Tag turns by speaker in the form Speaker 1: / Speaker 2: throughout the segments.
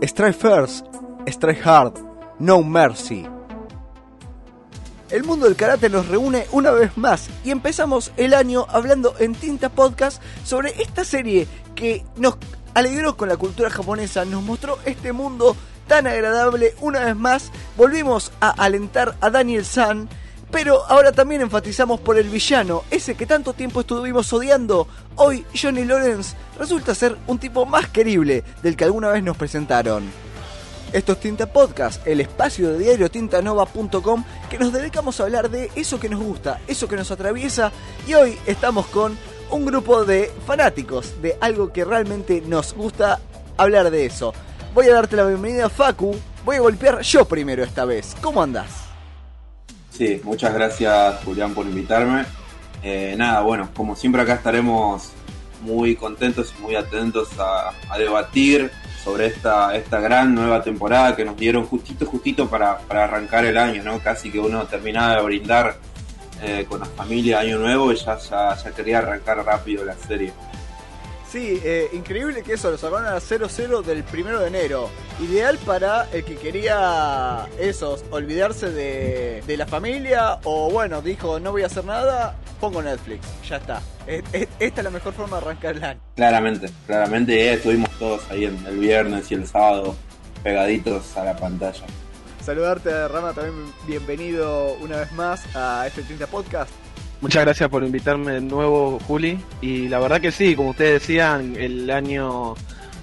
Speaker 1: Strike First, Strike Hard, No Mercy. El mundo del karate nos reúne una vez más y empezamos el año hablando en Tinta Podcast sobre esta serie que nos alegró con la cultura japonesa, nos mostró este mundo tan agradable una vez más. Volvimos a alentar a Daniel San, pero ahora también enfatizamos por el villano, ese que tanto tiempo estuvimos odiando. Hoy Johnny Lawrence resulta ser un tipo más querible del que alguna vez nos presentaron. Esto es Tinta Podcast, el espacio de diario tintanova.com que nos dedicamos a hablar de eso que nos gusta, eso que nos atraviesa y hoy estamos con un grupo de fanáticos de algo que realmente nos gusta hablar de eso. Voy a darte la bienvenida Facu, voy a golpear yo primero esta vez. ¿Cómo andás?
Speaker 2: Sí, muchas gracias Julián por invitarme. Eh, nada, bueno, como siempre acá estaremos muy contentos y muy atentos a, debatir sobre esta, esta gran nueva temporada que nos dieron justito, justito para, para arrancar el año, ¿no? Casi que uno terminaba de brindar eh, con la familia Año Nuevo y ya, ya quería arrancar rápido la serie.
Speaker 1: Sí, eh, increíble que eso, lo sacaron a 0-0 del primero de enero. Ideal para el que quería eso, olvidarse de, de, la familia o bueno, dijo no voy a hacer nada, pongo Netflix, ya está. Esta es la mejor forma de arrancar el año.
Speaker 2: Claramente, claramente eh, estuvimos todos ahí en el viernes y el sábado pegaditos a la pantalla.
Speaker 1: Saludarte Rama, también bienvenido una vez más a este 30 Podcast.
Speaker 3: Muchas gracias por invitarme de nuevo, Juli. Y la verdad que sí, como ustedes decían, el año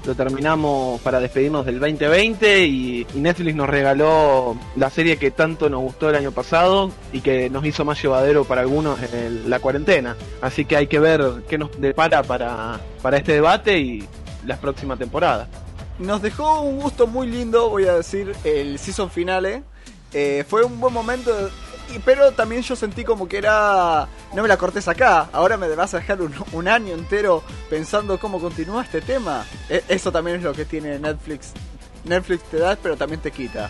Speaker 3: lo terminamos para despedirnos del 2020 y, Netflix nos regaló la serie que tanto nos gustó el año pasado y que nos hizo más llevadero para algunos en la cuarentena. Así que hay que ver qué nos depara para, para este debate y las próximas temporadas.
Speaker 1: Nos dejó un gusto muy lindo, voy a decir, el season finale. Eh, fue un buen momento pero también yo sentí como que era. No me la cortes acá, ahora me vas a dejar un, año entero pensando cómo continúa este tema. E, eso también es lo que tiene Netflix. Netflix te da, pero también te quita.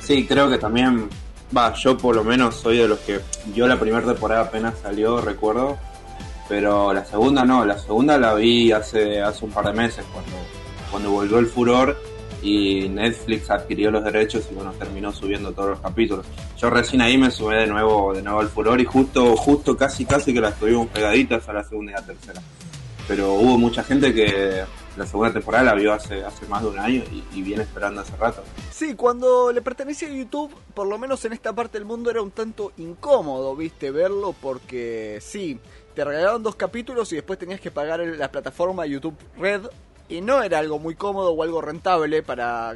Speaker 2: Sí, creo que también. Va, yo por lo menos soy de los que. Yo la primera temporada apenas salió, recuerdo. Pero la segunda no, la segunda la vi hace, hace un par de meses, cuando, cuando volvió el furor y Netflix adquirió los derechos y bueno, terminó subiendo todos los capítulos. Yo recién ahí me subí de nuevo, de nuevo al furor y justo, justo casi casi que las tuvimos pegaditas a la segunda y la tercera. Pero hubo mucha gente que la segunda temporada la vio hace, hace más de un año y, viene esperando hace rato.
Speaker 1: Sí, cuando le pertenecía a YouTube, por lo menos en esta parte del mundo era un tanto incómodo, viste, verlo porque sí, te regalaron dos capítulos y después tenías que pagar la plataforma YouTube Red y no era algo muy cómodo o algo rentable para,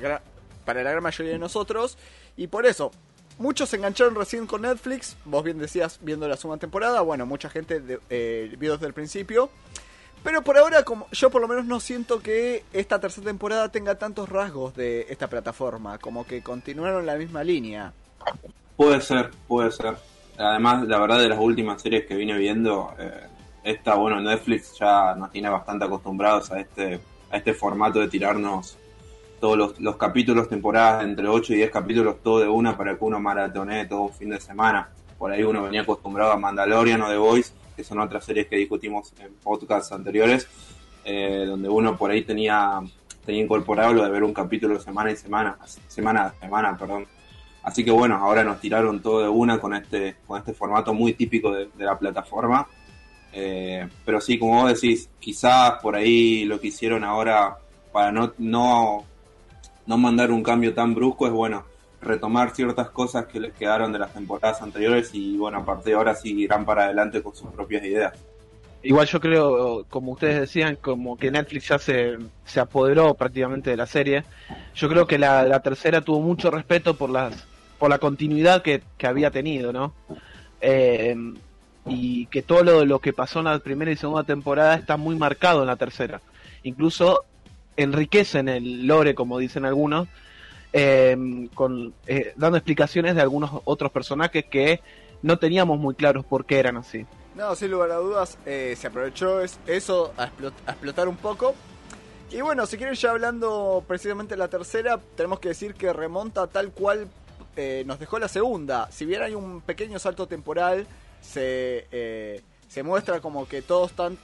Speaker 1: para la gran mayoría de nosotros. Y por eso, muchos se engancharon recién con Netflix. Vos bien decías, viendo la segunda temporada. Bueno, mucha gente eh, vio desde el principio. Pero por ahora, como yo por lo menos no siento que esta tercera temporada tenga tantos rasgos de esta plataforma, como que continuaron la misma línea.
Speaker 2: Puede ser, puede ser. Además, la verdad de las últimas series que vine viendo, eh, esta, bueno, Netflix ya nos tiene bastante acostumbrados a este a este formato de tirarnos todos los, capítulos, temporadas entre 8 y 10 capítulos, todo de una para que uno maratone todo un fin de semana. Por ahí uno venía acostumbrado a Mandalorian o The Voice, que son otras series que discutimos en podcasts anteriores, eh, donde uno por ahí tenía, tenía incorporado lo de ver un capítulo semana y semana, semana a semana, perdón. Así que bueno, ahora nos tiraron todo de una con este, con este formato muy típico de la plataforma eh, pero sí, como vos decís, quizás por ahí lo que hicieron ahora para no, no, no mandar un cambio tan brusco es bueno retomar ciertas cosas que les quedaron de las temporadas anteriores y bueno, a partir de ahora sí irán para adelante con sus propias ideas.
Speaker 3: Igual yo creo, como ustedes decían, como que Netflix ya se, se apoderó prácticamente de la serie. Yo creo que la, tercera tuvo mucho respeto por las por la continuidad que, que había tenido, ¿no? Eh, y que todo lo, lo que pasó en la primera y segunda temporada está muy marcado en la tercera. Incluso enriquecen el lore, como dicen algunos, em, con, eh, dando explicaciones de algunos otros personajes que no teníamos muy claros por qué eran así.
Speaker 1: No, sin lugar a dudas, eh, se aprovechó eso a, explotar un poco. Y bueno, si quieren ya hablando precisamente de la tercera, tenemos que decir que remonta tal cual eh, nos dejó la segunda. Si bien hay un pequeño salto temporal se, eh, se muestra como que todos están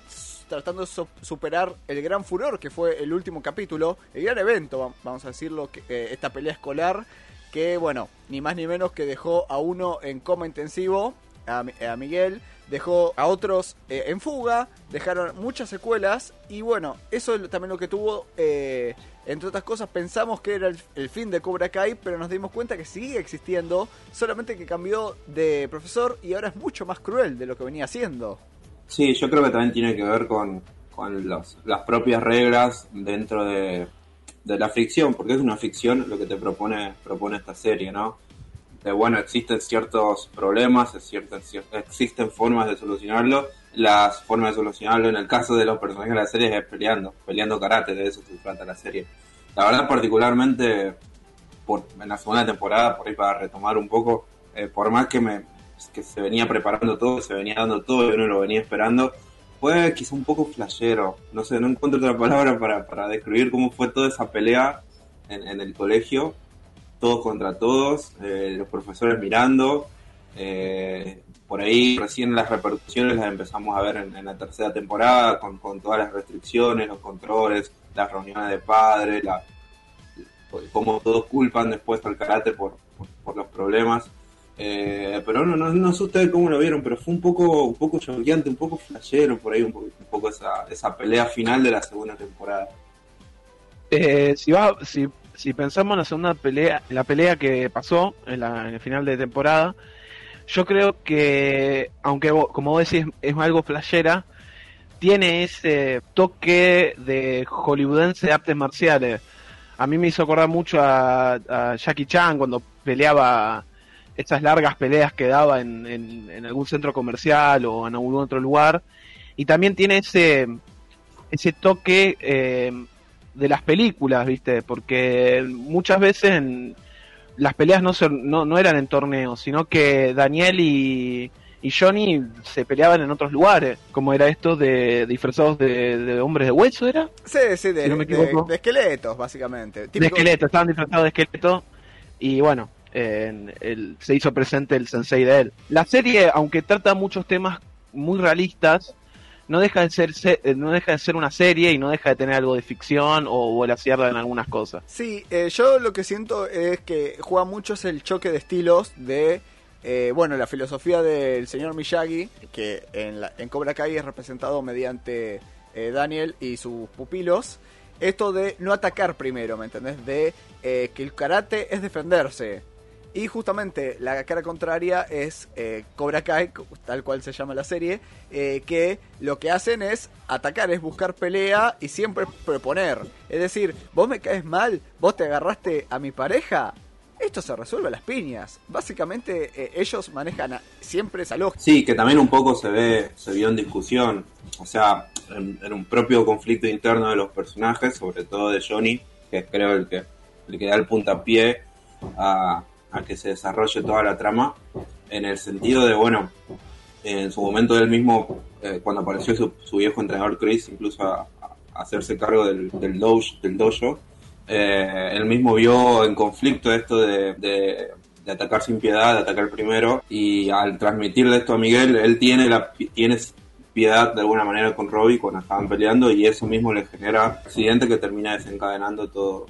Speaker 1: tratando de superar el gran furor que fue el último capítulo, el gran evento, vamos a decirlo, que, eh, esta pelea escolar que, bueno, ni más ni menos que dejó a uno en coma intensivo, a, a Miguel, dejó a otros eh, en fuga, dejaron muchas secuelas y bueno, eso es también lo que tuvo, eh, entre otras cosas, pensamos que era el, fin de Cobra Kai, pero nos dimos cuenta que sigue existiendo, solamente que cambió de profesor y ahora es mucho más cruel de lo que venía siendo.
Speaker 2: Sí, yo creo que también tiene que ver con, con las propias reglas dentro de, de la ficción, porque es una ficción lo que te propone, propone esta serie, ¿no? Bueno, existen ciertos problemas, existen, existen formas de solucionarlo. Las formas de solucionarlo en el caso de los personajes de la serie es peleando, peleando karate, de eso se trata la serie. La verdad, particularmente por, en la segunda temporada, por ahí para retomar un poco, eh, por más que, me, que se venía preparando todo, se venía dando todo y uno lo venía esperando, fue quizá un poco flashero. No sé, no encuentro otra palabra para, para describir cómo fue toda esa pelea en, en el colegio todos contra todos, eh, los profesores mirando. Eh, por ahí recién las repercusiones las empezamos a ver en, la tercera temporada, con, todas las restricciones, los controles, las reuniones de padres, la, cómo todos culpan después al karate por, por, los problemas. Eh, pero no, no, sé ustedes cómo lo vieron, pero fue un poco, un poco choqueante, un poco flashero por ahí, un poco, un poco esa, esa pelea final de la segunda temporada.
Speaker 3: si, va, si si pensamos en la segunda pelea, la pelea que pasó en, el final de temporada, yo creo que, aunque como vos decís es algo flashera, tiene ese toque de hollywoodense de artes marciales. A mí me hizo acordar mucho a, Jackie Chan cuando peleaba estas largas peleas que daba en, en, algún centro comercial o en algún otro lugar. Y también tiene ese, ese toque eh, de las películas, ¿viste? Porque muchas veces las peleas no, no, no, eran en torneos, sino que Daniel y, y, Johnny se peleaban en otros lugares, como era esto de, disfrazados de, hombres de hueso, ¿era?
Speaker 1: Sí, sí, de, esqueletos, básicamente.
Speaker 3: De esqueletos, estaban disfrazados de esqueletos y bueno, se hizo presente el sensei de él. La serie, aunque trata muchos temas muy realistas, no deja de ser eh, no deja de ser una serie y no deja de tener algo de ficción o cierta en algunas cosas.
Speaker 1: Sí, eh, yo lo que siento es que juega mucho es el choque de estilos de eh, bueno, la filosofía del señor Miyagi, que en, la, en Cobra Kai es representado mediante Daniel y sus pupilos. Esto de no atacar primero, ¿me entendés? De que el karate es defenderse y justamente la cara contraria es eh, Cobra Kai, tal cual se llama la serie, eh, que lo que hacen es atacar, es buscar pelea y siempre proponer. Es decir, vos me caes mal, vos te agarraste a mi pareja, esto se resuelve a las piñas. Básicamente eh, ellos manejan siempre esa lógica.
Speaker 2: Sí, que también un poco se ve, se vio en discusión, o sea, en, un propio conflicto interno de los personajes, sobre todo de Johnny, que es creo el que, el que da el puntapié a a que se desarrolle toda la trama, en el sentido de, bueno, en su momento él mismo, eh, cuando apareció su, viejo entrenador Chris, incluso a, hacerse cargo del, del, dojo, del dojo eh, él mismo vio en conflicto esto de, de, atacar sin piedad, de atacar primero, y al transmitirle esto a Miguel, él tiene, la, tiene piedad de alguna manera con Robbie cuando estaban peleando y eso mismo le genera accidente que termina desencadenando todo,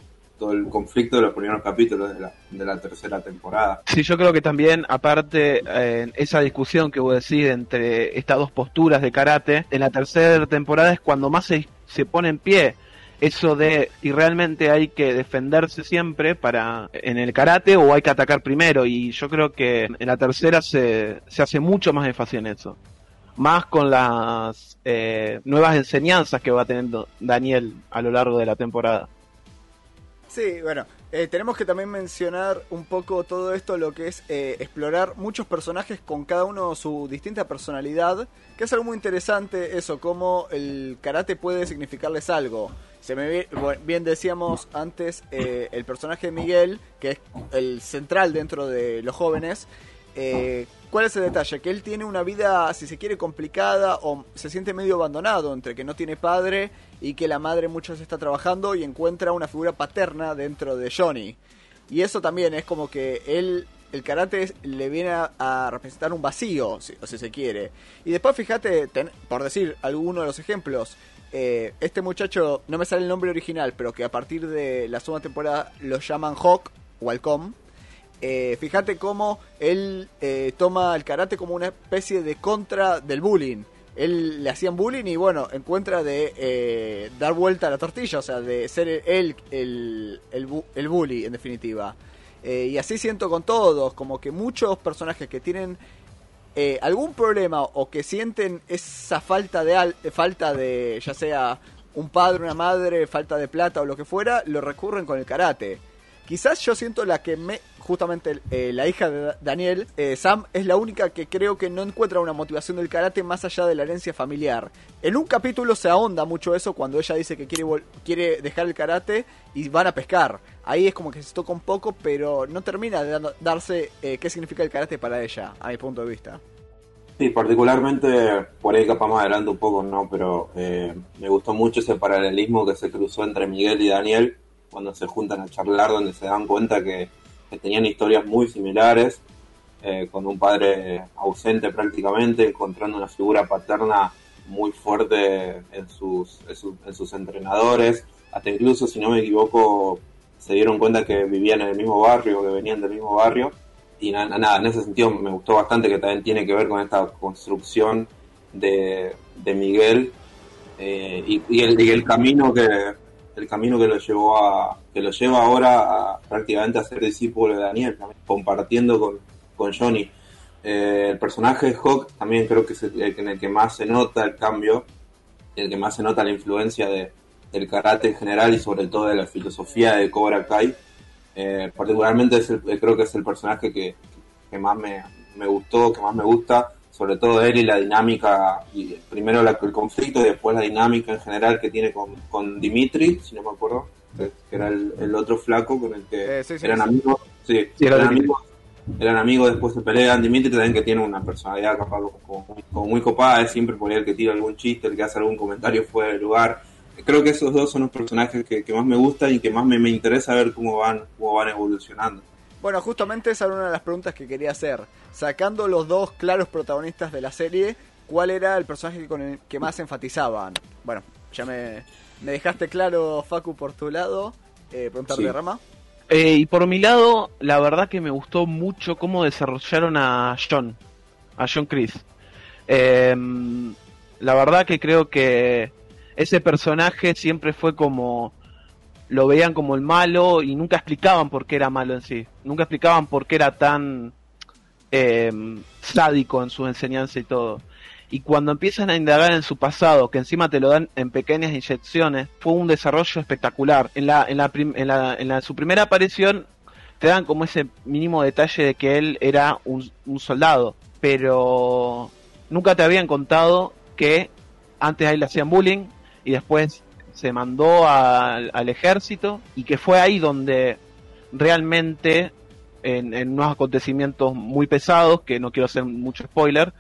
Speaker 2: el conflicto de los primeros capítulos de la, tercera temporada.
Speaker 3: Sí, yo creo que también, aparte, en esa discusión que vos decís entre estas dos posturas de karate, en la tercera temporada es cuando más se, se pone en pie eso de si realmente hay que defenderse siempre para en el karate o hay que atacar primero. Y yo creo que en la tercera se, se hace mucho más énfasis en eso. Más con las eh, nuevas enseñanzas que va teniendo Daniel a lo largo de la temporada
Speaker 1: Sí, bueno, eh, tenemos que también mencionar un poco todo esto, lo que es eh, explorar muchos personajes con cada uno su distinta personalidad, que es algo muy interesante eso, cómo el karate puede significarles algo. Se me bien decíamos antes eh, el personaje de Miguel, que es el central dentro de los jóvenes. ¿Cuál es el detalle? Que él tiene una vida, si se quiere, complicada o se siente medio abandonado entre que no tiene padre y que la madre muchas está trabajando y encuentra una figura paterna dentro de Johnny. Y eso también es como que él el karate le viene a, representar un vacío, si, o si se quiere. Y después fíjate, por decir alguno de los ejemplos, eh, este muchacho, no me sale el nombre original, pero que a partir de la segunda temporada lo llaman Hawk, Welcome. Eh, fíjate cómo él eh, toma el karate como una especie de contra del bullying él le hacían bullying y bueno, encuentra de eh, dar vuelta a la tortilla, o sea, de ser él el, el, bully en definitiva. Eh, y así siento con todos, como que muchos personajes que tienen eh, algún problema o que sienten esa falta de, falta de, ya sea un padre, una madre, falta de plata o lo que fuera, lo recurren con el karate. Quizás yo siento la que me, justamente eh, la hija de Daniel, eh, Sam, es la única que creo que no encuentra una motivación del karate más allá de la herencia familiar. En un capítulo se ahonda mucho eso cuando ella dice que quiere, quiere dejar el karate y van a pescar. Ahí es como que se toca un poco, pero no termina de darse eh, qué significa el karate para ella, a mi punto de vista.
Speaker 2: Sí, particularmente por ahí capaz más adelante un poco, ¿no? Pero me gustó mucho ese paralelismo que se cruzó entre Miguel y Daniel cuando se juntan a charlar, donde se dan cuenta que, tenían historias muy similares, eh, con un padre ausente prácticamente, encontrando una figura paterna muy fuerte en sus, en, sus entrenadores, hasta incluso, si no me equivoco, se dieron cuenta que vivían en el mismo barrio, que venían del mismo barrio, y nada, en ese sentido me gustó bastante que también tiene que ver con esta construcción de, Miguel eh, y el camino que, el camino que lo llevó a que lo lleva ahora a, prácticamente a ser discípulo de Daniel, compartiendo con, con Johnny. Eh, el personaje de Hawk también creo que es el, en el que más se nota el cambio, el que más se nota la influencia de, del karate en general y sobre todo de la filosofía de Cobra Kai. Eh, particularmente es creo que es el personaje que, que más me, me, gustó, que más me gusta, sobre todo él y la dinámica, y primero el conflicto y después la dinámica en general que tiene con, con Dimitri, si no me acuerdo, que era el, otro flaco con el que eh, eran amigos, sí, eran amigos, eran amigos, después se pelean, Dimitri también que tiene una personalidad capaz como, muy copada, es siempre por el que tira algún chiste, el que hace algún comentario fuera de lugar, creo que esos dos son los personajes que, más me gustan y que más me, me interesa ver cómo van, cómo van evolucionando.
Speaker 1: Bueno, justamente esa era una de las preguntas que quería hacer. Sacando los dos claros protagonistas de la serie, ¿cuál era el personaje con el que más enfatizaban? Bueno, ya me, dejaste claro, Facu, por tu lado. Eh, preguntar de Rama.
Speaker 3: Eh, y por mi lado, la verdad que me gustó mucho cómo desarrollaron a John, a John Chris. Em, la verdad que creo que ese personaje siempre fue como lo veían como el malo y nunca explicaban por qué era malo en sí. Nunca explicaban por qué era tan eh, sádico en su enseñanza y todo. Y cuando empiezan a indagar en su pasado, que encima te lo dan en pequeñas inyecciones, fue un desarrollo espectacular. En la, en la, en la, en la su primera aparición te dan como ese mínimo detalle de que él era un, soldado, pero nunca te habían contado que antes a él le hacían bullying y después se mandó al ejército y que fue ahí donde realmente en, unos acontecimientos muy pesados, que no quiero hacer mucho spoiler,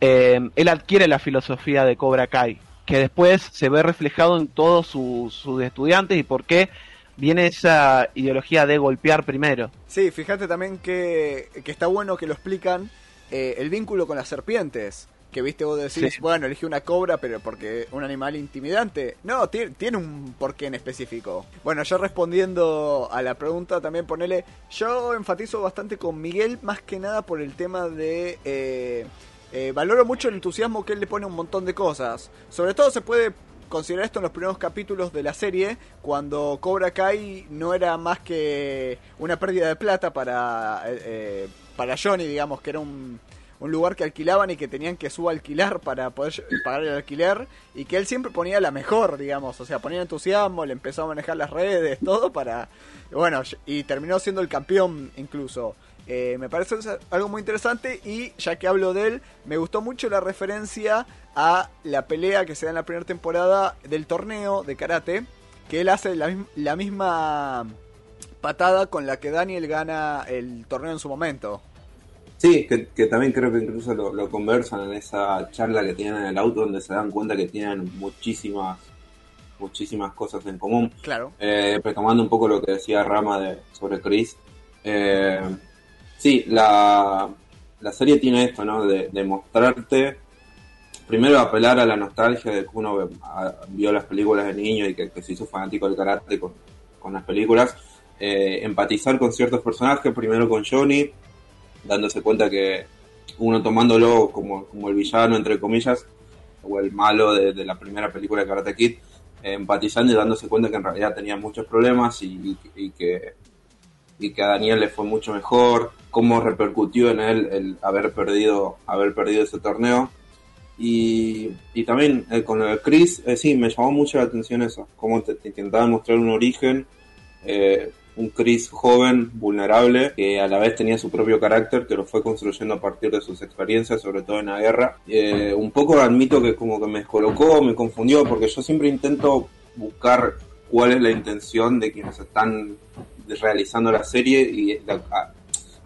Speaker 3: eh, él adquiere la filosofía de Cobra Kai, que después se ve reflejado en todos sus, estudiantes y por qué viene esa ideología de golpear primero.
Speaker 1: Sí, fíjate también que, está bueno que lo explican eh, el vínculo con las serpientes que viste vos decís, bueno, elige una cobra, pero porque un animal intimidante. No, tiene, un porqué en específico. Bueno, yo respondiendo a la pregunta, también ponele, yo enfatizo bastante con Miguel, más que nada por el tema de... Eh, eh, valoro mucho el entusiasmo que él le pone a un montón de cosas. Sobre todo se puede considerar esto en los primeros capítulos de la serie, cuando Cobra Kai no era más que una pérdida de plata para, eh, para Johnny, digamos, que era un un lugar que alquilaban y que tenían que subalquilar para poder pagar el alquiler y que él siempre ponía la mejor, digamos, o sea, ponía entusiasmo, le empezó a manejar las redes, todo para, bueno, y terminó siendo el campeón incluso. Eh, me parece algo muy interesante y ya que hablo de él, me gustó mucho la referencia a la pelea que se da en la primera temporada del torneo de karate, que él hace la, la misma patada con la que Daniel gana el torneo en su momento.
Speaker 2: Sí, que, también creo que incluso lo, conversan en esa charla que tienen en el auto donde se dan cuenta que tienen muchísimas muchísimas cosas en común.
Speaker 1: Claro.
Speaker 2: Eh, retomando un poco lo que decía Rama de, sobre Chris. Eh, Sí, la, la serie tiene esto, ¿no? De, de mostrarte, primero apelar a la nostalgia de que uno vio las películas de niño y que, que se hizo fanático del karate con, con las películas, eh, empatizar con ciertos personajes, primero con Johnny, dándose cuenta que uno tomándolo como, como el villano, entre comillas, o el malo de, la primera película de Karate Kid, eh, empatizando y dándose cuenta que en realidad tenía muchos problemas y, que y que a Daniel le fue mucho mejor, cómo repercutió en él el haber perdido, haber perdido ese torneo. Y, también eh, con de Chris, eh, sí, me llamó mucho la atención eso, cómo te, te intentaban mostrar un origen, eh, un Chris joven, vulnerable, que a la vez tenía su propio carácter, que lo fue construyendo a partir de sus experiencias, sobre todo en la guerra. Eh, un poco admito que como que me descolocó, me confundió, porque yo siempre intento buscar cuál es la intención de quienes están realizando la serie y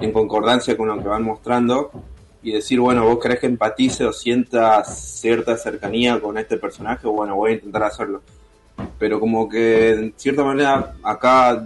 Speaker 2: en concordancia con lo que van mostrando y decir, bueno, vos querés que empatice o sienta cierta cercanía con este personaje, bueno, voy a intentar hacerlo. Pero como que en cierta manera acá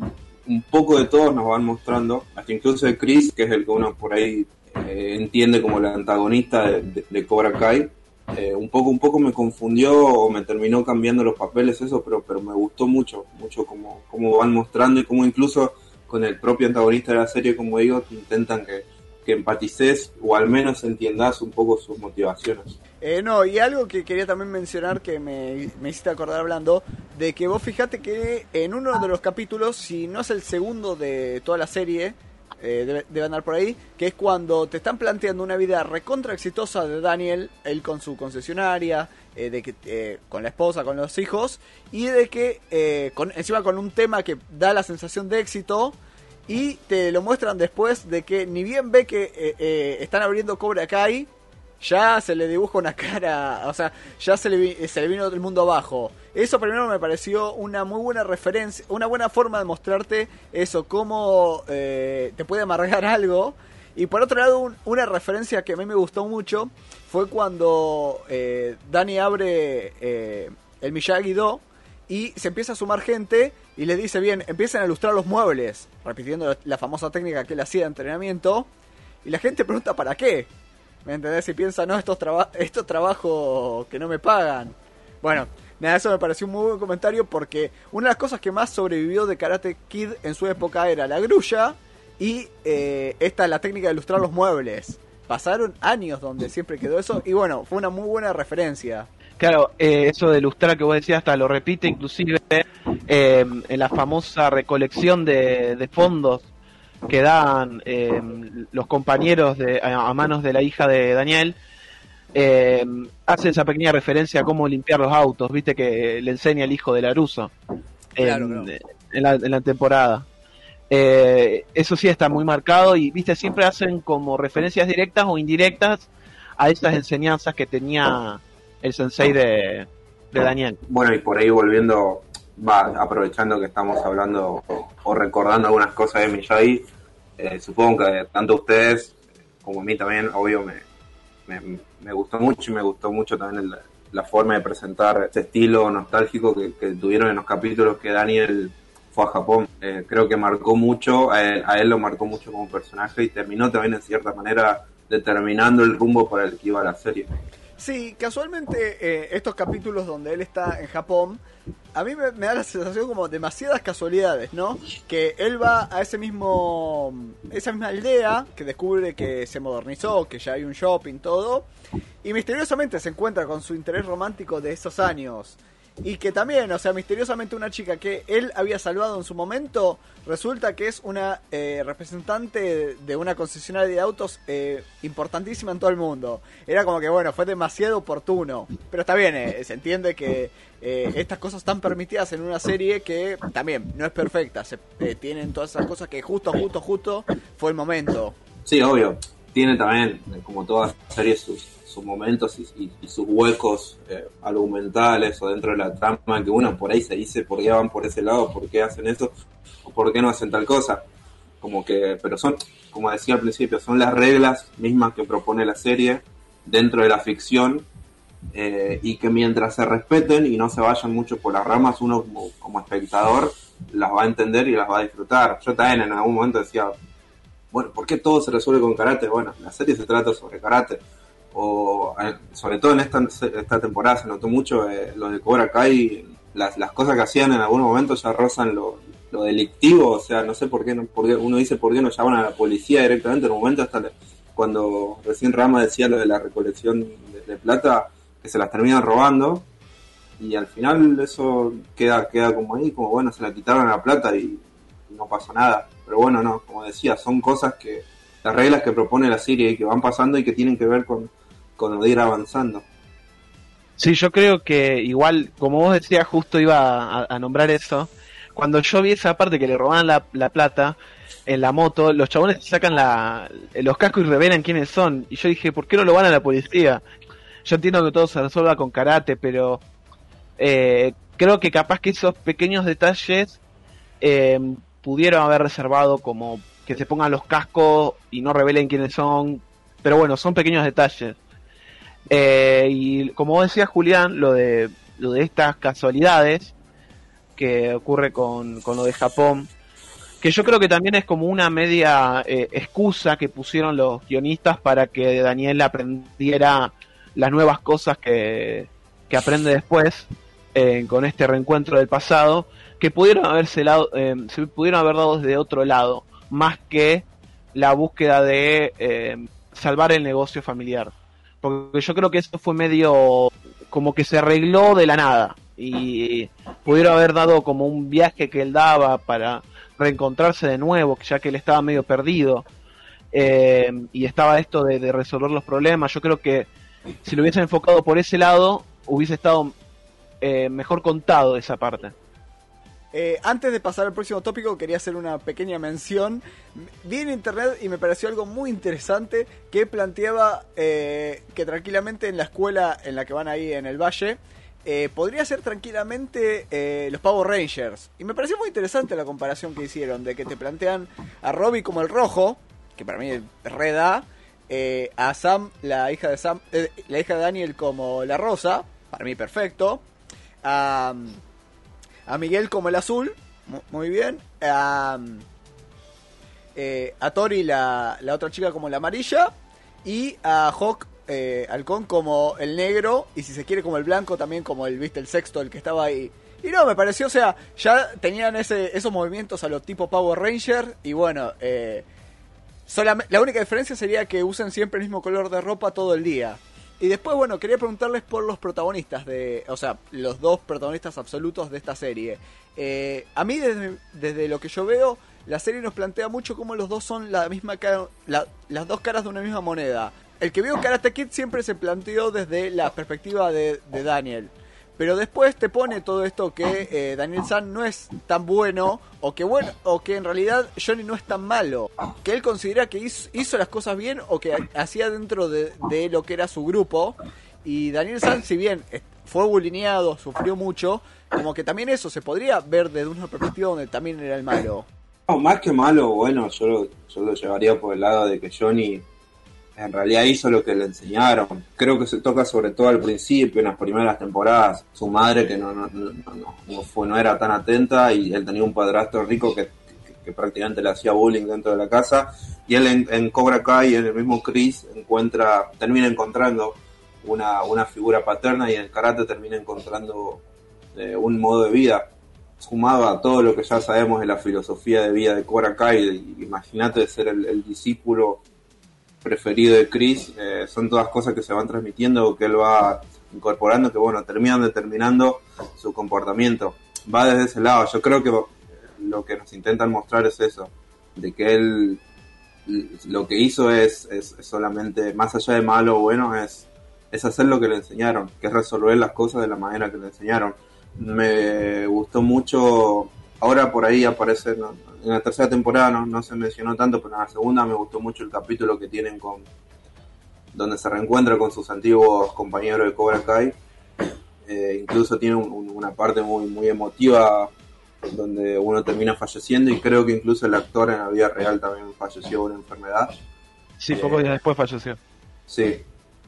Speaker 2: un poco de todos nos van mostrando, hasta incluso de Chris, que es el que uno por ahí eh, entiende como el antagonista de, Cobra Kai, eh, un poco un poco me confundió o me terminó cambiando los papeles eso pero pero me gustó mucho mucho como cómo van mostrando y cómo incluso con el propio antagonista de la serie como digo te intentan que, que empatices o al menos entiendas un poco sus motivaciones
Speaker 1: Eh, no, y algo que quería también mencionar que me, me hiciste acordar hablando, de que vos fijate que en uno de los capítulos, si no es el segundo de toda la serie, eh, debe, andar por ahí, que es cuando te están planteando una vida recontra exitosa de Daniel, él con su concesionaria, eh, de que eh, con la esposa, con los hijos, y de que eh, con, encima con un tema que da la sensación de éxito, y te lo muestran después de que ni bien ve que eh, están abriendo Cobra Kai, ya se le dibuja una cara, o sea, ya se le, vi- se le vino el mundo abajo. Eso primero me pareció una muy buena referencia, una buena forma de mostrarte eso, cómo eh, te puede amargar algo. Y por otro lado, un- una referencia que a mí me gustó mucho fue cuando eh, Dani abre eh, el Miyagi-Do y se empieza a sumar gente y les dice, bien, empiecen a ilustrar los muebles, repitiendo la, la famosa técnica que él hacía de entrenamiento. Y la gente pregunta, ¿para qué? ¿Me entendés? Y piensa, no, estos, traba estos trabajos que no me pagan. Bueno, nada, eso me pareció un muy buen comentario porque una de las cosas que más sobrevivió de Karate Kid en su época era la grulla y eh, esta, la técnica de ilustrar los muebles. Pasaron años donde siempre quedó eso y bueno, fue una muy buena referencia.
Speaker 3: Claro, eh, eso de ilustrar que vos decías hasta lo repite inclusive eh, en la famosa recolección de, de fondos que dan eh, los compañeros de, a, manos de la hija de Daniel. Eh, hace esa pequeña referencia a cómo limpiar los autos, viste que le enseña el hijo de Laruso en,
Speaker 1: Claro, claro.
Speaker 3: en la, en la temporada. Eh, eso sí está muy marcado y viste siempre hacen como referencias directas o indirectas a esas enseñanzas que tenía el sensei de, de Daniel.
Speaker 2: bueno y por ahí volviendo va aprovechando que estamos hablando o, recordando algunas cosas de Miyagi eh, supongo que tanto ustedes como a mí también obvio me, me, gustó mucho y me gustó mucho también el- la forma de presentar este estilo nostálgico que, que tuvieron en los capítulos que Daniel fue a Japón. Eh, creo que marcó mucho, a él, a él lo marcó mucho como personaje y terminó también en cierta manera determinando el rumbo para el que iba la serie.
Speaker 1: Sí, casualmente eh, estos capítulos donde él está en Japón, a mí me, me da la sensación como demasiadas casualidades, ¿no? Que él va a ese mismo, esa misma aldea, que descubre que se modernizó, que ya hay un shopping, todo, y misteriosamente se encuentra con su interés romántico de esos años. Y que también, o sea, misteriosamente una chica que él había salvado en su momento, resulta que es una eh, representante de una concesionaria de autos eh, importantísima en todo el mundo. Era como que, bueno, fue demasiado oportuno. Pero está bien, eh, se entiende que eh, estas cosas están permitidas en una serie que también no es perfecta. Se, eh, tienen todas esas cosas que justo, justo, justo fue el momento.
Speaker 2: Sí, obvio. Tiene también, como todas las series, sus, sus momentos y, sus huecos eh, argumentales o dentro de la trama que uno por ahí se dice por qué van por ese lado, por qué hacen eso o por qué no hacen tal cosa. Como que, pero son, como decía al principio, son las reglas mismas que propone la serie dentro de la ficción eh, y que mientras se respeten y no se vayan mucho por las ramas, uno como, como espectador las va a entender y las va a disfrutar. Yo también en algún momento decía, bueno, ¿por qué todo se resuelve con karate? Bueno, la serie se trata sobre karate. O eh, sobre todo en esta, esta temporada se notó mucho eh, lo de Cobra Kai, las, las cosas que hacían en algún momento ya rozan lo, lo delictivo, o sea, no sé por qué, no, por uno dice por qué no llaman a la policía directamente, en un momento hasta cuando recién Rama decía lo de la recolección de, plata, que se las terminan robando, y al final eso queda, queda como ahí, como bueno, se la quitaron la plata y no pasó nada. Pero bueno, no, como decía, son cosas que, las reglas que propone la serie y que van pasando y que tienen que ver con, con ir avanzando.
Speaker 3: Sí, yo creo que igual, como vos decías, justo iba a, nombrar eso. Cuando yo vi esa parte que le roban la, la plata en la moto, los chabones sacan la, los cascos y revelan quiénes son. Y yo dije, ¿por qué no lo van a la policía? Yo entiendo que todo se resuelva con karate, pero eh, creo que capaz que esos pequeños detalles eh, pudieron haber reservado como que se pongan los cascos y no revelen quiénes son. Pero bueno, son pequeños detalles. Eh, y como decía Julián, lo de, lo de estas casualidades que ocurre con, con lo de Japón, que yo creo que también es como una media eh, excusa que pusieron los guionistas para que Daniel aprendiera las nuevas cosas que, que aprende después eh, con este reencuentro del pasado que pudieron haberse lado, eh, se pudieron haber dado desde otro lado, más que la búsqueda de salvar el negocio familiar. Porque yo creo que eso fue medio como que se arregló de la nada y pudieron haber dado como un viaje que él daba para reencontrarse de nuevo, ya que él estaba medio perdido eh, y estaba esto de, de, resolver los problemas. Yo creo que si lo hubiesen enfocado por ese lado, hubiese estado mejor contado esa parte.
Speaker 1: Eh, antes de pasar al próximo tópico, quería hacer una pequeña mención. Vi en internet y me pareció algo muy interesante que planteaba eh, que tranquilamente en la escuela en la que van ahí en el valle, eh, podría ser tranquilamente los Power Rangers. Y me pareció muy interesante la comparación que hicieron, de que te plantean a Robbie como el rojo, que para mí es reda, a Sam, la hija de Sam, la hija de Daniel como la rosa, para mí perfecto. A Miguel como el azul, muy bien. A, eh, a Tori, la, la, otra chica, como la amarilla. Y a Hawk, eh, Halcón, como el negro. Y si se quiere, como el blanco, también como el, viste, el sexto, el que estaba ahí. Y no, me pareció, o sea, ya tenían ese, esos movimientos a los tipo Power Ranger. Y bueno, eh, la única diferencia sería que usen siempre el mismo color de ropa todo el día. Y después, bueno, quería preguntarles por los protagonistas de, o sea, los dos protagonistas absolutos de esta serie. Eh, a mí, desde, desde, lo que yo veo, la serie nos plantea mucho cómo los dos son la misma cara, las dos caras de una misma moneda. El que vio Karate Kid siempre se planteó desde la perspectiva de, de Daniel. Pero después te pone todo esto que eh, Daniel San no es tan bueno o que bueno o que en realidad Johnny no es tan malo, que él considera que hizo, las cosas bien o que hacía dentro de, lo que era su grupo y Daniel San si bien fue bulineado, sufrió mucho, como que también eso se podría ver desde una perspectiva donde también era el malo.
Speaker 2: No, más que malo, bueno, yo yo lo llevaría por el lado de que Johnny en realidad hizo lo que le enseñaron. Creo que se toca sobre todo al principio, en las primeras temporadas, su madre que no, no, no, fue, no era tan atenta y él tenía un padrastro rico que, que, prácticamente le hacía bullying dentro de la casa. Y él en, Cobra Kai, en el mismo Chris, encuentra, termina encontrando una, una figura paterna y en el karate termina encontrando eh, un modo de vida. Sumado a todo lo que ya sabemos de la filosofía de vida de Cobra Kai, imagínate ser el discípulo preferido de Chris, eh, son todas cosas que se van transmitiendo, que él va incorporando, que bueno, terminan determinando su comportamiento. Va desde ese lado, yo creo que lo que nos intentan mostrar es eso, de que él lo que hizo es, solamente, más allá de malo o bueno, es, es hacer lo que le enseñaron, que es resolver las cosas de la manera que le enseñaron. Me gustó mucho, ahora por ahí aparece, en la tercera temporada no, no, se mencionó tanto, pero en la segunda me gustó mucho el capítulo que tienen con donde se reencuentra con sus antiguos compañeros de Cobra Kai. Eh, incluso tiene una parte muy, muy emotiva donde uno termina falleciendo y creo que incluso el actor en la vida real también falleció de una enfermedad.
Speaker 3: Sí, pocos días después falleció.
Speaker 2: Sí.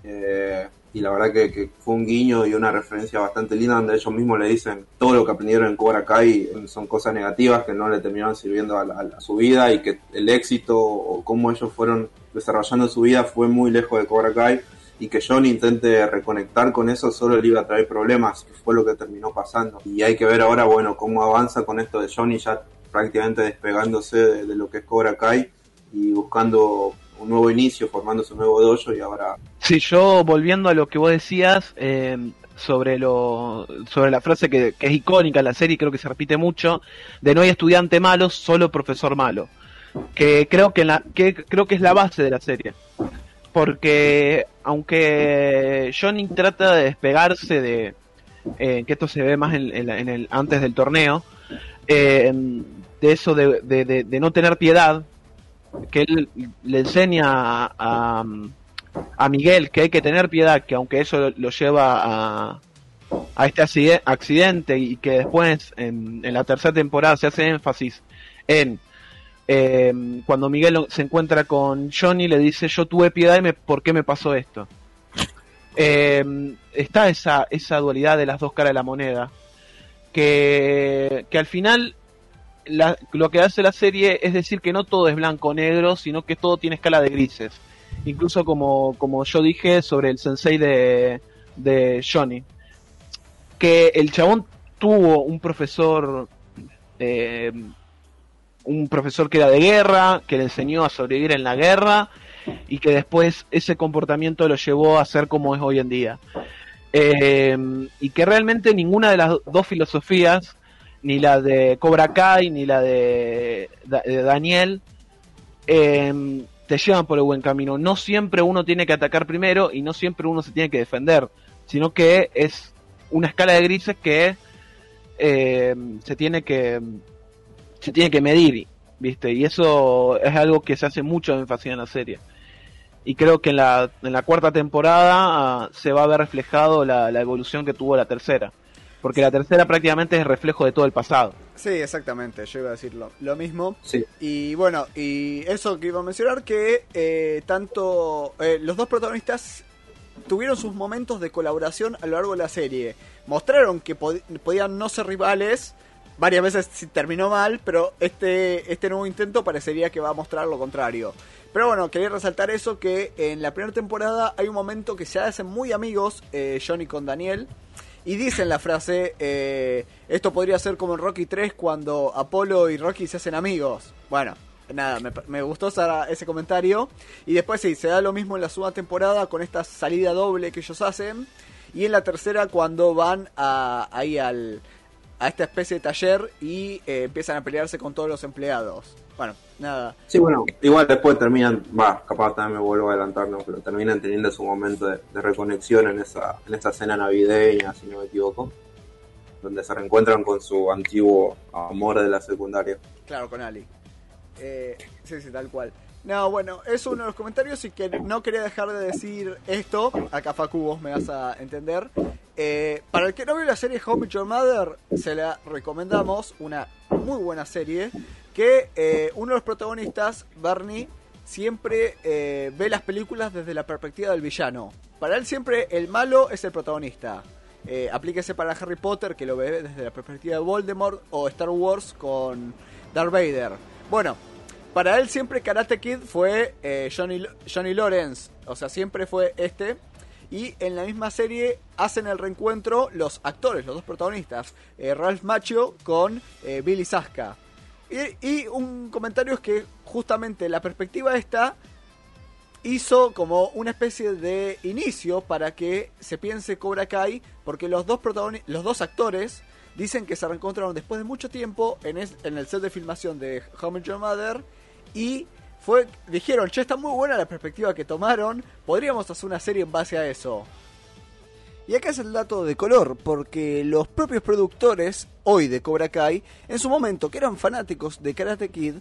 Speaker 2: Eh, y la verdad que, fue un guiño y una referencia bastante linda donde ellos mismos le dicen todo lo que aprendieron en Cobra Kai son cosas negativas que no le terminaron sirviendo a, su vida y que el éxito o cómo ellos fueron desarrollando su vida fue muy lejos de Cobra Kai y que John intente reconectar con eso solo le iba a traer problemas, que fue lo que terminó pasando. Y hay que ver ahora, bueno, cómo avanza con esto de Johnny ya prácticamente despegándose de, de lo que es Cobra Kai y buscando un nuevo inicio, formándose un nuevo dojo y ahora...
Speaker 3: Sí, yo volviendo a lo que vos decías eh, sobre lo sobre la frase que, es icónica en la serie, creo que se repite mucho, de no hay estudiante malo, solo profesor malo. Que creo que, la, que creo que es la base de la serie. Porque aunque Johnny trata de despegarse de eh, que esto se ve más en, el antes del torneo, eh, de eso de, no tener piedad, que él le enseña a, a, Miguel que hay que tener piedad, que aunque eso lo, lleva a, a este accidente y que después en, en, la tercera temporada se hace énfasis en eh, cuando Miguel se encuentra con Johnny le dice yo tuve piedad y me, ¿por qué me pasó esto? Eh, está esa, esa dualidad de las dos caras de la moneda que, que al final lo que hace la serie es decir que no todo es blanco o negro, sino que todo tiene escala de grises. Incluso como, como yo dije sobre el sensei de, de Johnny. Que el chabón tuvo un profesor, eh, un profesor que era de guerra, que le enseñó a sobrevivir en la guerra y que después ese comportamiento lo llevó a ser como es hoy en día. Eh, y que realmente ninguna de las dos filosofías ni la de Cobra Kai, ni la de, Daniel, em, te llevan por el buen camino. No siempre uno tiene que atacar primero y no siempre uno se tiene que defender, sino que es una escala de grises que em, se tiene que se tiene que medir, ¿viste? Y eso es algo que se hace mucho énfasis en la serie. Y creo que en la, en la cuarta temporada ah, se va a ver reflejado la evolución que tuvo la tercera porque la tercera prácticamente es reflejo de todo el pasado.
Speaker 1: Sí, exactamente, yo iba a decir lo, mismo. Sí. Y bueno, y eso que iba a mencionar, que eh, tanto eh, los dos protagonistas tuvieron sus momentos de colaboración a lo largo de la serie. Mostraron que podían no ser rivales, varias veces terminó mal, pero este, este nuevo intento parecería que va a mostrar lo contrario. Pero bueno, quería resaltar eso, que en la primera temporada hay un momento que se hacen muy amigos, eh, Johnny con Daniel. Y dicen la frase, eh, esto podría ser como en Rocky 3 cuando Apolo y Rocky se hacen amigos. Bueno, nada, me, gustó ese comentario. Y después sí, se da lo mismo en la segunda temporada con esta salida doble que ellos hacen. Y en la tercera cuando van a, ahí al, a esta especie de taller y eh, empiezan a pelearse con todos los empleados. Bueno, nada.
Speaker 2: Sí, bueno, igual después terminan, va, capaz también me vuelvo a adelantar, ¿no? pero terminan teniendo su momento de, reconexión en esa, en esa cena navideña, si no me equivoco, donde se reencuentran con su antiguo amor de la secundaria.
Speaker 1: Claro, con Ali. Eh, sí, sí, tal cual. No, bueno, es uno de los comentarios y que no quería dejar de decir esto. Acá Facu vos me vas a entender. Eh, para el que no vio la serie Home Your Mother, se la recomendamos. Una muy buena serie que eh, uno de los protagonistas, Bernie, siempre eh, ve las películas desde la perspectiva del villano. Para él siempre el malo es el protagonista. Eh, aplíquese para Harry Potter, que lo ve desde la perspectiva de Voldemort, o Star Wars con Darth Vader. Bueno, para él siempre Karate Kid fue Johnny, Johnny Lawrence, o sea, siempre fue este. Y en la misma serie hacen el reencuentro los actores, los dos protagonistas, Ralph Macchio con Billy Saska. Y, un comentario es que justamente la perspectiva esta hizo como una especie de inicio para que se piense Cobra Kai, porque los dos, los dos actores dicen que se reencontraron después de mucho tiempo en, en el set de filmación de How Your Mother y fue dijeron, che, está muy buena la perspectiva que tomaron, podríamos hacer una serie en base a eso. Y acá es el dato de color, porque los propios productores, hoy de Cobra Kai, en su momento que eran fanáticos de Karate Kid,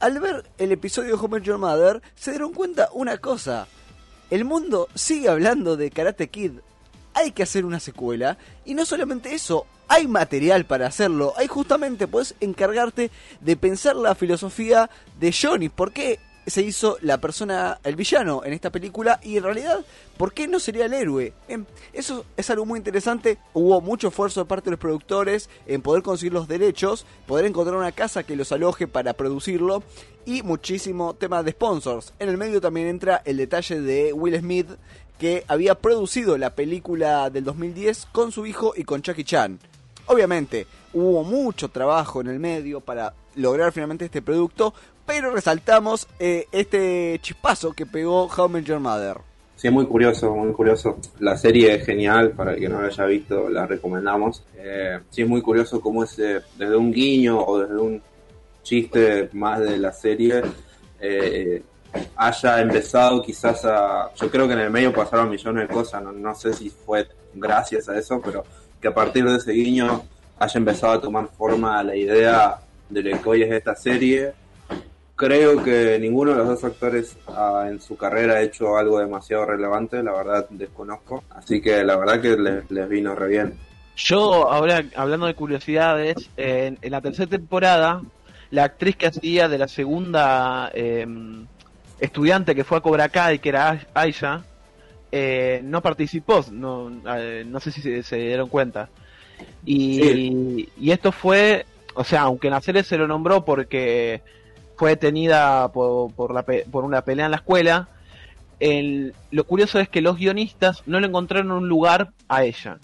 Speaker 1: al ver el episodio de Homer Your Mother, se dieron cuenta una cosa. El mundo sigue hablando de Karate Kid. Hay que hacer una secuela. Y no solamente eso, hay material para hacerlo. Hay justamente, puedes encargarte de pensar la filosofía de Johnny. ¿Por qué se hizo la persona, el villano en esta película y en realidad, ¿por qué no sería el héroe? Em, eso es algo muy interesante. Hubo mucho esfuerzo de parte de los productores en poder conseguir los derechos, poder encontrar una casa que los aloje para producirlo y muchísimo tema de sponsors. En el medio también entra el detalle de Will Smith que había producido la película del 2010 con su hijo y con Chucky Chan. Obviamente, hubo mucho trabajo en el medio para lograr finalmente este producto, pero resaltamos eh, este chispazo que pegó How I Your Mother.
Speaker 2: Sí, muy curioso, muy curioso. La serie es genial, para el que no la haya visto, la recomendamos. Eh, sí, es muy curioso cómo eh, desde un guiño o desde un chiste más de la serie, haya empezado quizás a... Yo creo que en el medio pasaron millones de cosas, no, no sé si fue gracias a eso, pero que a partir de ese guiño haya empezado a tomar forma la idea de lo que hoy es esta serie. Creo que ninguno de los dos actores ah, en su carrera ha hecho algo demasiado relevante, la verdad desconozco. Así que la verdad que les, les vino re bien.
Speaker 3: Yo, ahora hablando de curiosidades, en, en la tercera temporada, la actriz que hacía de la segunda eh, estudiante que fue a Cobra Kai, que era Aisha, eh, no participó, no, eh, no sé si se, se dieron cuenta. Y,
Speaker 2: Sí.
Speaker 3: y esto fue, o sea, aunque en la serie se lo nombró porque fue detenida por, por, la, por una pelea en la escuela, el- lo curioso es que los guionistas no le encontraron un lugar a ella.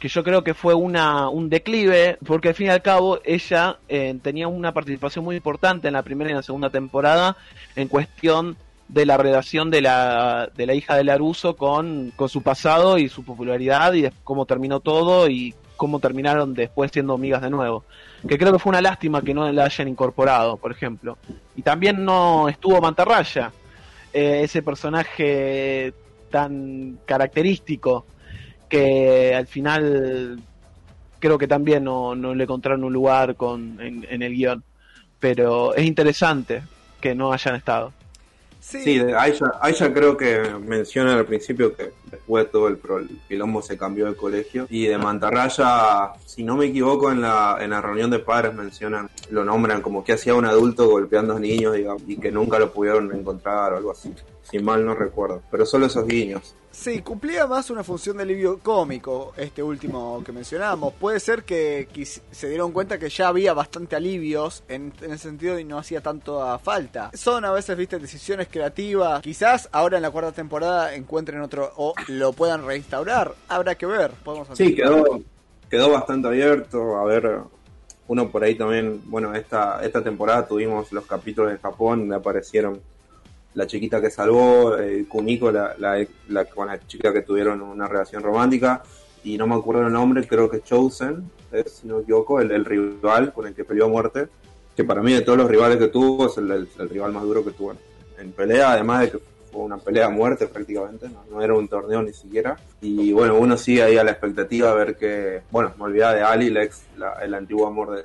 Speaker 3: Que yo creo que fue una, un declive, porque al fin y al cabo ella eh, tenía una participación muy importante en la primera y en la segunda temporada en cuestión de la relación de la, de la hija de Laruso con, con su pasado y su popularidad y cómo terminó todo y cómo terminaron después siendo amigas de nuevo. Que creo que fue una lástima que no la hayan incorporado, por ejemplo. Y también no estuvo Mantarraya, eh, ese personaje tan característico que al final creo que también no, no le encontraron un lugar con, en, en el guion. Pero es interesante que no hayan estado.
Speaker 1: Sí,
Speaker 2: Sí, Aisha, Aisha creo que menciona al principio que después de todo el, pro- el se cambió de colegio. Y de Mantarraya, si no me equivoco, en la, en la reunión de padres mencionan, lo nombran como que hacía un adulto golpeando a niños digamos, y que nunca lo pudieron encontrar o algo así. Si mal no recuerdo. Pero solo esos guiños.
Speaker 1: Sí, cumplía más una función de alivio cómico, este último que mencionamos. Puede ser que se dieron cuenta que ya había bastante alivios en, en ese sentido y no hacía tanto a falta. Son a veces, viste, decisiones creativas. Quizás ahora en la cuarta temporada encuentren otro o lo puedan reinstaurar. Habrá que ver. Podemos
Speaker 2: Sí, quedó, quedó bastante abierto. A ver, uno por ahí también, bueno, esta, esta temporada tuvimos los capítulos de Japón donde aparecieron la chiquita que salvó, eh, Kumiko, la, la, la- con la chica que tuvieron una relación romántica, y no me acuerdo el nombre, creo que Chosen, es, si no me equivoco, el, rival con el que peleó a muerte, que para mí de todos los rivales que tuvo es el, rival más duro que tuvo en, pelea, además de que fue una pelea a muerte prácticamente, no, era un torneo ni siquiera. Y bueno, uno sigue ahí a la expectativa a ver que, bueno, me olvidaba de Ali, la ex, la- el antiguo amor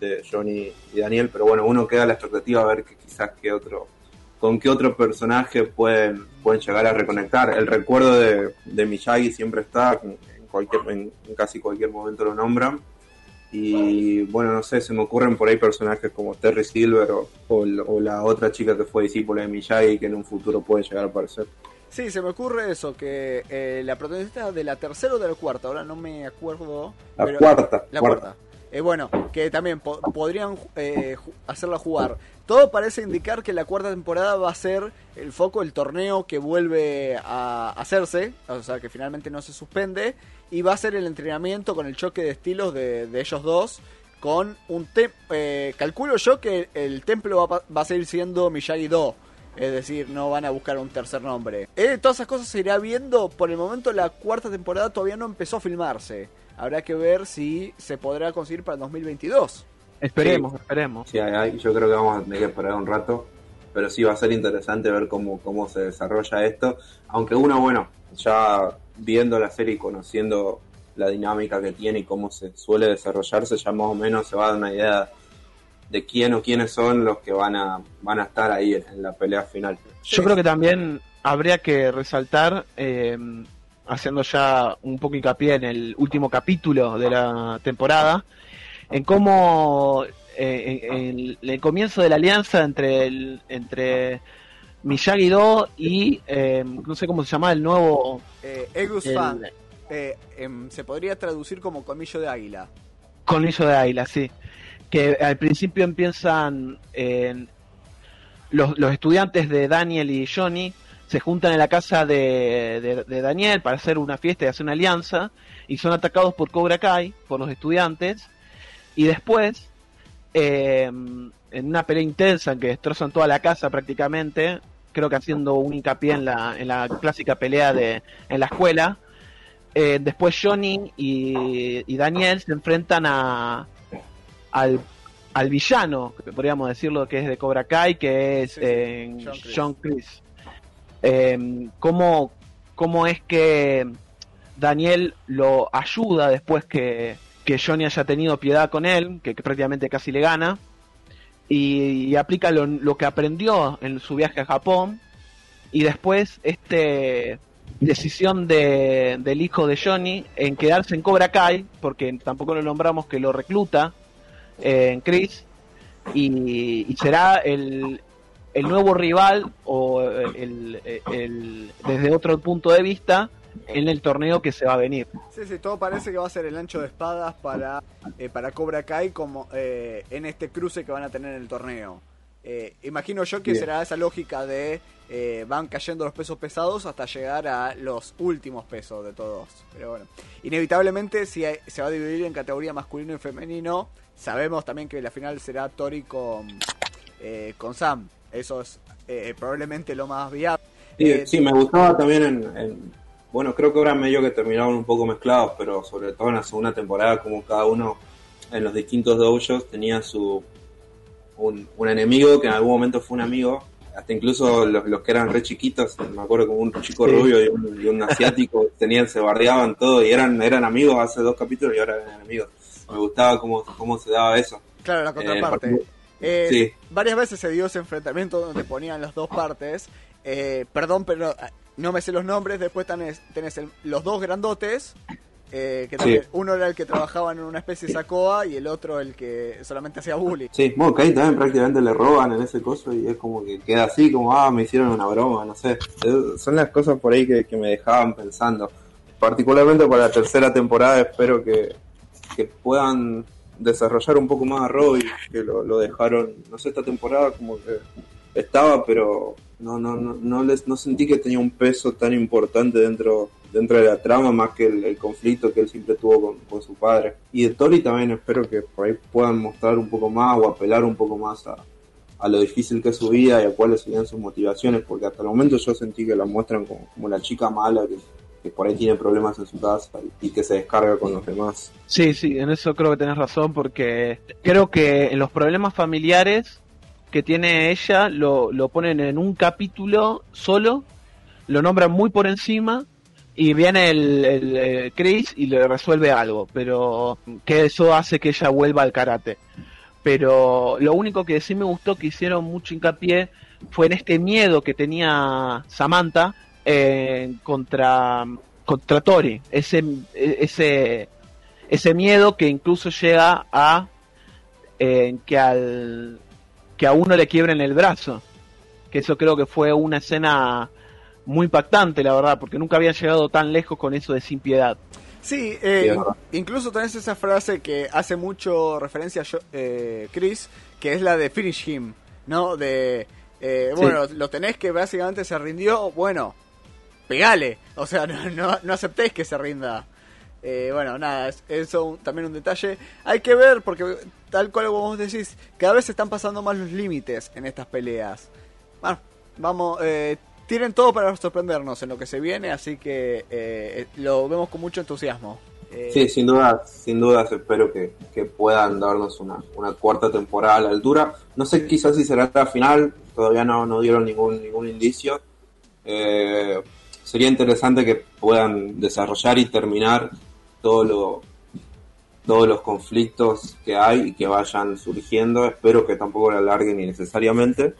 Speaker 2: de, Johnny y Daniel, pero bueno, uno queda a la expectativa a ver que quizás qué otro, con qué otro personaje pueden, pueden llegar a reconectar. El recuerdo de, de Miyagi siempre está, en, cualquier, en, en casi cualquier momento lo nombran. Y bueno, no sé, se me ocurren por ahí personajes como Terry Silver o, o, la- o la otra chica que fue discípula de Miyagi que en un futuro puede llegar a aparecer.
Speaker 1: Sí, se me ocurre eso, que eh, la protagonista de la tercera o de la cuarta, ahora no me acuerdo.
Speaker 2: La cuarta.
Speaker 1: La
Speaker 2: cuarta.
Speaker 1: cuarta. Eh, bueno, que también po- podrían eh, hacerla jugar. Todo parece indicar que la cuarta temporada va a ser el foco, el torneo que vuelve a hacerse, o sea que finalmente no se suspende, y va a ser el entrenamiento con el choque de estilos de, ellos dos, con un tem eh, calculo yo que el templo va, a pa- va a seguir siendo Miyagi-Do. Es decir, no van a buscar un tercer nombre. Eh, todas esas cosas se irá viendo. Por el momento la cuarta temporada todavía no empezó a filmarse. Habrá que ver si se podrá conseguir para el 2022.
Speaker 3: Esperemos, esperemos.
Speaker 2: Sí, hay- hay- yo creo que vamos a tener que esperar un rato, pero sí va a ser interesante ver cómo, cómo se desarrolla esto. Aunque uno, bueno, ya viendo la serie y conociendo la dinámica que tiene y cómo se suele desarrollarse, ya más o menos se va a dar una idea de quién o quiénes son los que van a, van a estar ahí en, en la pelea final.
Speaker 3: Yo creo que también habría que resaltar, eh, haciendo ya un poco hincapié en el último capítulo de la temporada, en cómo eh, en, el comienzo de la alianza entre el, entre Miyagi-Do y eh, no sé cómo se llama el nuevo
Speaker 1: eh, Egus Fan. Em, se podría traducir como colmillo de águila
Speaker 3: colmillo de águila sí. Que al principio empiezan los, los estudiantes de Daniel y Johnny se juntan en la casa de, Daniel para hacer una fiesta y hacer una alianza y son atacados por Cobra Kai, por los estudiantes y después eh, en una pelea intensa en que destrozan toda la casa prácticamente creo que haciendo un hincapié en la, en la clásica pelea de en la escuela eh, después Johnny y, Daniel se enfrentan a al, al villano, podríamos decirlo, que es de Cobra Kai, que es eh, John Chris eh, cómo, cómo es que Daniel lo ayuda después que, que Johnny haya tenido piedad con él, que, prácticamente casi le gana, y, aplica lo, lo, que aprendió en su viaje a Japón, y después este decisión de, del hijo de Johnny en quedarse en Cobra Kai, porque tampoco lo nombramos que lo recluta eh, en Chris, y, y será el, el nuevo rival o el, desde otro punto de vista en el torneo que se va a venir.
Speaker 1: Sí, sí, todo parece que va a ser el ancho de espadas para, eh, para Cobra Kai como eh, en este cruce que van a tener en el torneo. Eh, imagino yo que será esa lógica de van cayendo los pesos pesados hasta llegar a los últimos pesos de todos. Pero bueno, inevitablemente si se va a dividir en categoría masculino y femenino, sabemos también que la final será Tori con, con Sam. Eso es eh, probablemente lo más viable.
Speaker 2: Sí, me gustaba también en, Bueno, creo que ahora medio que terminaron un poco mezclados, pero sobre todo en la segunda temporada, como cada uno en los distintos dojos tenía su. Un, enemigo que en algún momento fue un amigo, hasta incluso los, que eran re chiquitos, me acuerdo como un chico rubio y un, asiático, tenían, se bardeaban todo y eran, eran amigos hace dos capítulos y ahora eran enemigos. Me gustaba cómo, cómo se daba eso.
Speaker 1: Claro, la contraparte. Eh, varias veces se dio ese enfrentamiento donde ponían las dos partes. Eh, perdón, pero ah, no me sé los nombres. Después tenés, tenés los dos grandotes. Eh, que uno era el que trabajaba en una especie de sacoa y el otro el que solamente hacía bullying.
Speaker 2: Sí, bueno, que ahí también prácticamente le roban en ese coso y es como que queda así, como, ah, me hicieron una broma, no sé. Son las cosas por ahí que, que me dejaban pensando. Particularmente para la tercera temporada espero que, que puedan desarrollar un poco más a Robbie, que lo, dejaron, no sé, esta temporada como que estaba, pero no, no, no, no, les, no sentí que tenía un peso tan importante dentro, dentro de la trama, más que el, conflicto que él siempre tuvo con, su padre. Y de Tori también espero que por ahí puedan mostrar un poco más o apelar un poco más a, a lo difícil que es su vida y a cuáles serían sus motivaciones, porque hasta el momento yo sentí que la muestran como, como la chica mala que que por ahí tiene problemas en su casa y que se descarga con los demás.
Speaker 3: Sí, sí, en eso creo que tenés razón porque creo que en los problemas familiares que tiene ella lo, lo ponen en un capítulo solo, lo nombran muy por encima y viene el, el, Chris y le resuelve algo, pero que eso hace que ella vuelva al karate. Pero lo único que sí me gustó que hicieron mucho hincapié fue en este miedo que tenía Samantha eh, contra, contra Tori. Ese, ese, ese miedo que incluso llega a eh, que, al, que a uno le quiebren el brazo. Que eso creo que fue una escena muy impactante, la verdad, porque nunca habían llegado tan lejos con eso de sin piedad.
Speaker 1: Sí, eh, incluso tenés esa frase que hace mucho referencia a Chris, que es la de Finish Him, ¿no? De, bueno, lo tenés que básicamente se rindió, bueno, pegale. O sea, no, aceptéis que se rinda. Eh, bueno, nada, eso también un detalle. Hay que ver, porque tal cual como vos decís, cada vez se están pasando más los límites en estas peleas. Bueno, vamos, eh, tienen todo para sorprendernos en lo que se viene, así que eh, lo vemos con mucho entusiasmo.
Speaker 2: Eh, sí, sin duda, sin dudas espero que, que, puedan darnos una, una cuarta temporada a la altura. No sé quizás si será la final, todavía no, no dieron ningún, ningún indicio. Eh, sería interesante que puedan desarrollar y terminar todo lo, todos los conflictos que hay y que vayan surgiendo. Espero que tampoco la alarguen innecesariamente.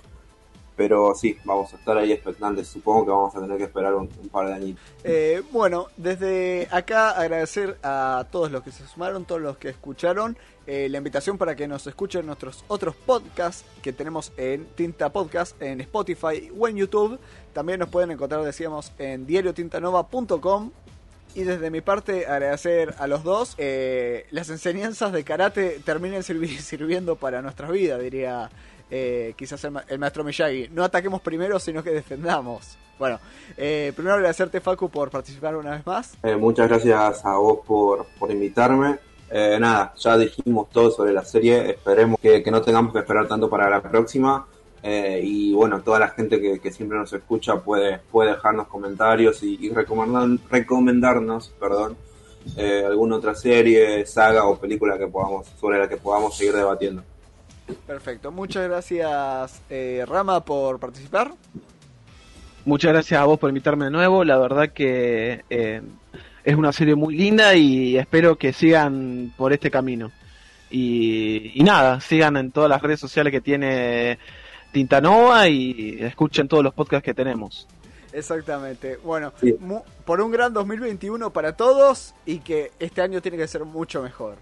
Speaker 2: Pero sí, vamos a estar ahí expectantes. Supongo que vamos a tener que esperar un, par de años.
Speaker 1: Eh, bueno, desde acá agradecer a todos los que se sumaron, todos los que escucharon. Eh, la invitación para que nos escuchen nuestros otros podcasts que tenemos en Tinta Podcast, en Spotify o en YouTube. También nos pueden encontrar, decíamos, en diariotintanova.com. Y desde mi parte agradecer a los dos. Eh, las enseñanzas de karate terminen sirviendo para nuestra vida, diría eh, quizás el, maestro Miyagi. No ataquemos primero, sino que defendamos. Bueno, eh, primero agradecerte Facu por participar una vez más.
Speaker 2: Eh, muchas gracias a vos por, por invitarme. Eh, nada, ya dijimos todo sobre la serie. Esperemos que, no tengamos que esperar tanto para la próxima. y bueno, toda la gente que, siempre nos escucha puede, puede dejarnos comentarios y, y recomendarnos perdón, alguna otra serie, saga o película que podamos, sobre la que podamos seguir debatiendo.
Speaker 1: Perfecto, muchas gracias eh, Rama por participar.
Speaker 3: Muchas gracias a vos por invitarme de nuevo, la verdad que eh, es una serie muy linda y espero que sigan por este camino. Y, nada, sigan en todas las redes sociales que tiene Tintanova y escuchen todos los podcasts que tenemos.
Speaker 1: Exactamente. Bueno, por un gran 2021 para todos y que este año tiene que ser mucho mejor.